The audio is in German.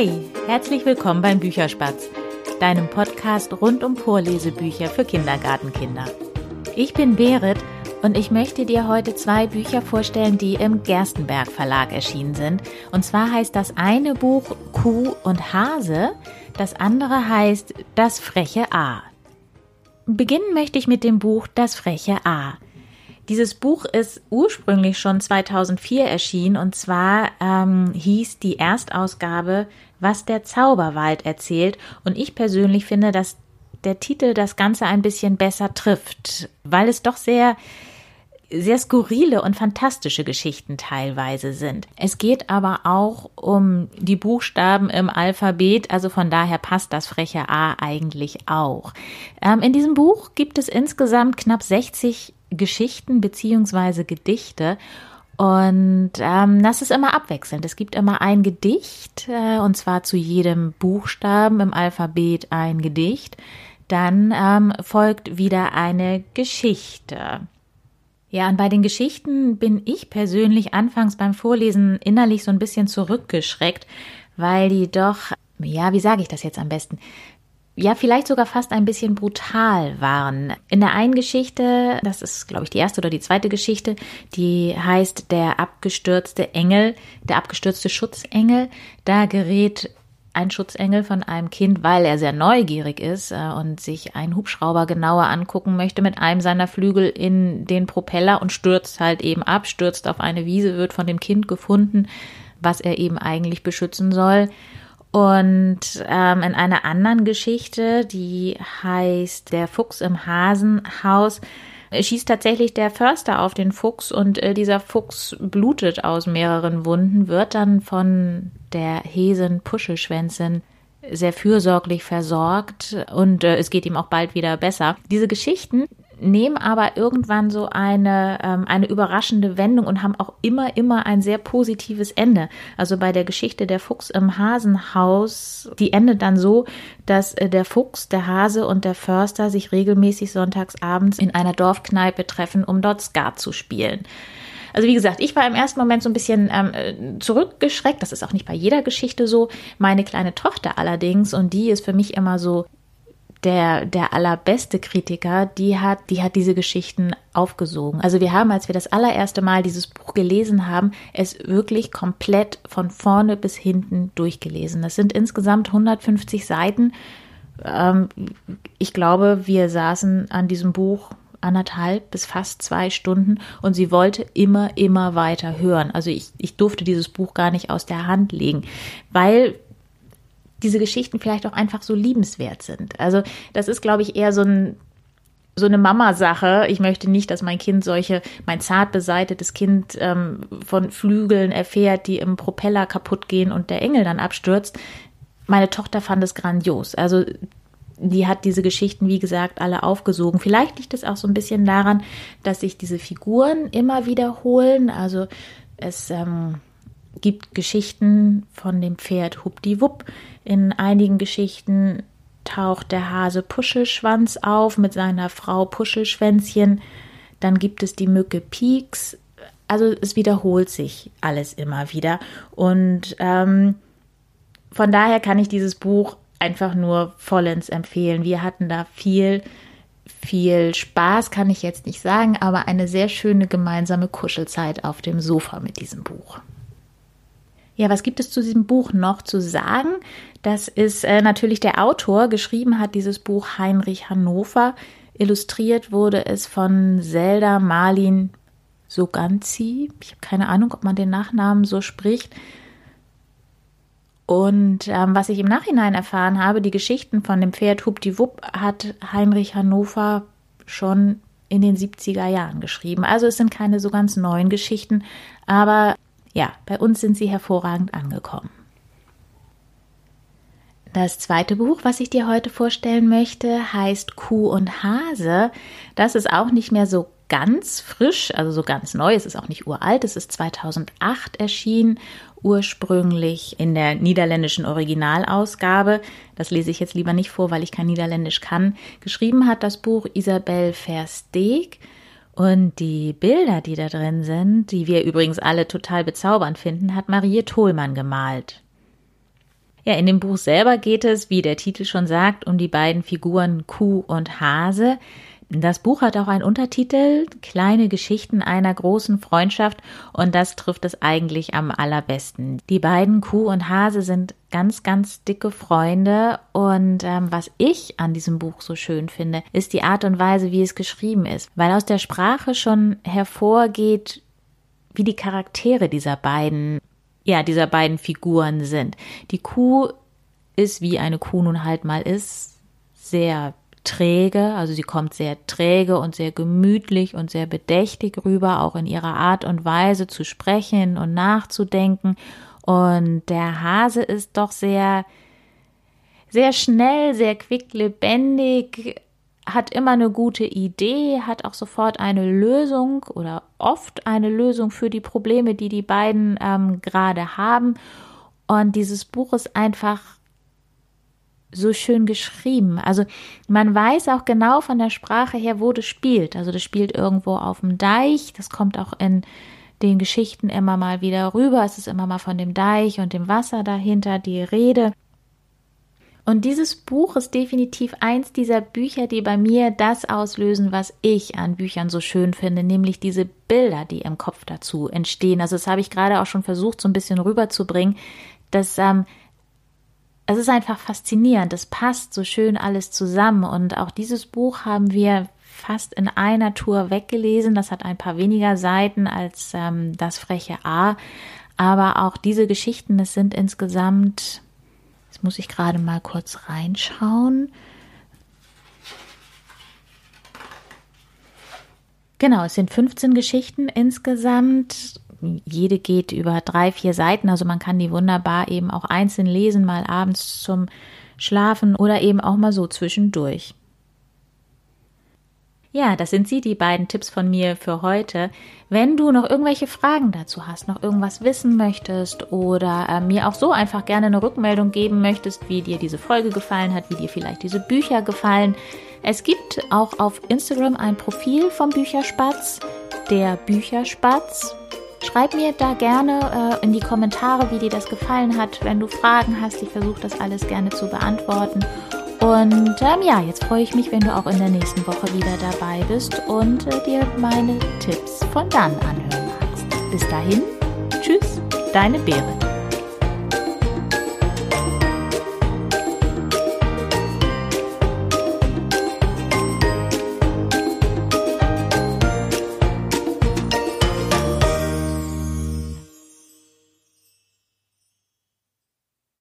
Hey, herzlich willkommen beim Bücherspatz, deinem Podcast rund um Vorlesebücher für Kindergartenkinder. Ich bin Berit und ich möchte dir heute zwei Bücher vorstellen, die im Gerstenberg Verlag erschienen sind. Und zwar heißt das eine Buch Kuh und Hase, das andere heißt Das freche A. Beginnen möchte ich mit dem Buch Das freche A. Dieses Buch ist ursprünglich schon 2004 erschienen und zwar ähm, hieß die Erstausgabe Was der Zauberwald erzählt und ich persönlich finde, dass der Titel das Ganze ein bisschen besser trifft, weil es doch sehr sehr skurrile und fantastische Geschichten teilweise sind. Es geht aber auch um die Buchstaben im Alphabet, also von daher passt das freche A eigentlich auch. Ähm, in diesem Buch gibt es insgesamt knapp 60 Geschichten beziehungsweise Gedichte. Und ähm, das ist immer abwechselnd. Es gibt immer ein Gedicht, äh, und zwar zu jedem Buchstaben im Alphabet ein Gedicht. Dann ähm, folgt wieder eine Geschichte. Ja, und bei den Geschichten bin ich persönlich anfangs beim Vorlesen innerlich so ein bisschen zurückgeschreckt, weil die doch, ja, wie sage ich das jetzt am besten? Ja, vielleicht sogar fast ein bisschen brutal waren. In der einen Geschichte, das ist, glaube ich, die erste oder die zweite Geschichte, die heißt Der abgestürzte Engel, der abgestürzte Schutzengel. Da gerät ein Schutzengel von einem Kind, weil er sehr neugierig ist äh, und sich einen Hubschrauber genauer angucken möchte, mit einem seiner Flügel in den Propeller und stürzt halt eben ab, stürzt auf eine Wiese, wird von dem Kind gefunden, was er eben eigentlich beschützen soll. Und ähm, in einer anderen Geschichte, die heißt Der Fuchs im Hasenhaus, schießt tatsächlich der Förster auf den Fuchs und äh, dieser Fuchs blutet aus mehreren Wunden, wird dann von der Hesen Puschelschwänzin sehr fürsorglich versorgt und äh, es geht ihm auch bald wieder besser. Diese Geschichten nehmen aber irgendwann so eine, ähm, eine überraschende Wendung und haben auch immer, immer ein sehr positives Ende. Also bei der Geschichte der Fuchs im Hasenhaus, die endet dann so, dass äh, der Fuchs, der Hase und der Förster sich regelmäßig sonntags abends in einer Dorfkneipe treffen, um dort Skat zu spielen. Also wie gesagt, ich war im ersten Moment so ein bisschen ähm, zurückgeschreckt. Das ist auch nicht bei jeder Geschichte so. Meine kleine Tochter allerdings, und die ist für mich immer so der, der allerbeste Kritiker, die hat, die hat diese Geschichten aufgesogen. Also wir haben, als wir das allererste Mal dieses Buch gelesen haben, es wirklich komplett von vorne bis hinten durchgelesen. Das sind insgesamt 150 Seiten. Ähm, ich glaube, wir saßen an diesem Buch anderthalb bis fast zwei Stunden und sie wollte immer, immer weiter hören. Also ich, ich durfte dieses Buch gar nicht aus der Hand legen, weil diese Geschichten vielleicht auch einfach so liebenswert sind. Also das ist, glaube ich, eher so ein so eine Mama-Sache. Ich möchte nicht, dass mein Kind solche, mein zart beseitetes Kind ähm, von Flügeln erfährt, die im Propeller kaputt gehen und der Engel dann abstürzt. Meine Tochter fand es grandios. Also die hat diese Geschichten, wie gesagt, alle aufgesogen. Vielleicht liegt es auch so ein bisschen daran, dass sich diese Figuren immer wiederholen. Also es ähm, gibt Geschichten von dem Pferd Hupdiwupp. In einigen Geschichten taucht der Hase Puschelschwanz auf mit seiner Frau Puschelschwänzchen. Dann gibt es die Mücke Pieks. Also es wiederholt sich alles immer wieder. Und ähm, von daher kann ich dieses Buch einfach nur vollends empfehlen. Wir hatten da viel, viel Spaß, kann ich jetzt nicht sagen, aber eine sehr schöne gemeinsame Kuschelzeit auf dem Sofa mit diesem Buch. Ja, was gibt es zu diesem Buch noch zu sagen? Das ist äh, natürlich der Autor. Geschrieben hat dieses Buch Heinrich Hannover. Illustriert wurde es von Zelda Marlin Soganzi. Ich habe keine Ahnung, ob man den Nachnamen so spricht. Und ähm, was ich im Nachhinein erfahren habe, die Geschichten von dem Pferd Hupdiwupp hat Heinrich Hannover schon in den 70er Jahren geschrieben. Also es sind keine so ganz neuen Geschichten, aber ja, bei uns sind sie hervorragend angekommen. Das zweite Buch, was ich dir heute vorstellen möchte, heißt Kuh und Hase. Das ist auch nicht mehr so ganz frisch, also so ganz neu. Es ist auch nicht uralt. Es ist 2008 erschienen, ursprünglich in der niederländischen Originalausgabe. Das lese ich jetzt lieber nicht vor, weil ich kein Niederländisch kann. Geschrieben hat das Buch Isabel Versteeg. Und die Bilder, die da drin sind, die wir übrigens alle total bezaubernd finden, hat Marie Tholmann gemalt. Ja, in dem Buch selber geht es, wie der Titel schon sagt, um die beiden Figuren Kuh und Hase. Das Buch hat auch einen Untertitel, Kleine Geschichten einer großen Freundschaft, und das trifft es eigentlich am allerbesten. Die beiden Kuh und Hase sind ganz, ganz dicke Freunde und ähm, was ich an diesem Buch so schön finde, ist die Art und Weise, wie es geschrieben ist, weil aus der Sprache schon hervorgeht, wie die Charaktere dieser beiden, ja, dieser beiden Figuren sind. Die Kuh ist, wie eine Kuh nun halt mal ist, sehr träge, also sie kommt sehr träge und sehr gemütlich und sehr bedächtig rüber, auch in ihrer Art und Weise zu sprechen und nachzudenken. Und der Hase ist doch sehr, sehr schnell, sehr quicklebendig, hat immer eine gute Idee, hat auch sofort eine Lösung oder oft eine Lösung für die Probleme, die die beiden ähm, gerade haben. Und dieses Buch ist einfach so schön geschrieben. Also man weiß auch genau von der Sprache her, wo das spielt. Also das spielt irgendwo auf dem Deich. Das kommt auch in den Geschichten immer mal wieder rüber. Es ist immer mal von dem Deich und dem Wasser dahinter die Rede. Und dieses Buch ist definitiv eins dieser Bücher, die bei mir das auslösen, was ich an Büchern so schön finde, nämlich diese Bilder, die im Kopf dazu entstehen. Also das habe ich gerade auch schon versucht, so ein bisschen rüberzubringen, dass ähm, es ist einfach faszinierend. Es passt so schön alles zusammen. Und auch dieses Buch haben wir fast in einer Tour weggelesen. Das hat ein paar weniger Seiten als ähm, das freche A. Aber auch diese Geschichten, das sind insgesamt, jetzt muss ich gerade mal kurz reinschauen. Genau, es sind 15 Geschichten insgesamt jede geht über drei, vier Seiten, also man kann die wunderbar eben auch einzeln lesen, mal abends zum Schlafen oder eben auch mal so zwischendurch. Ja, das sind sie, die beiden Tipps von mir für heute. Wenn du noch irgendwelche Fragen dazu hast, noch irgendwas wissen möchtest oder äh, mir auch so einfach gerne eine Rückmeldung geben möchtest, wie dir diese Folge gefallen hat, wie dir vielleicht diese Bücher gefallen. Es gibt auch auf Instagram ein Profil vom Bücherspatz, der Bücherspatz Schreib mir da gerne äh, in die Kommentare, wie dir das gefallen hat. Wenn du Fragen hast, ich versuche das alles gerne zu beantworten. Und ähm, ja, jetzt freue ich mich, wenn du auch in der nächsten Woche wieder dabei bist und äh, dir meine Tipps von dann anhören magst. Bis dahin, tschüss, deine Beere.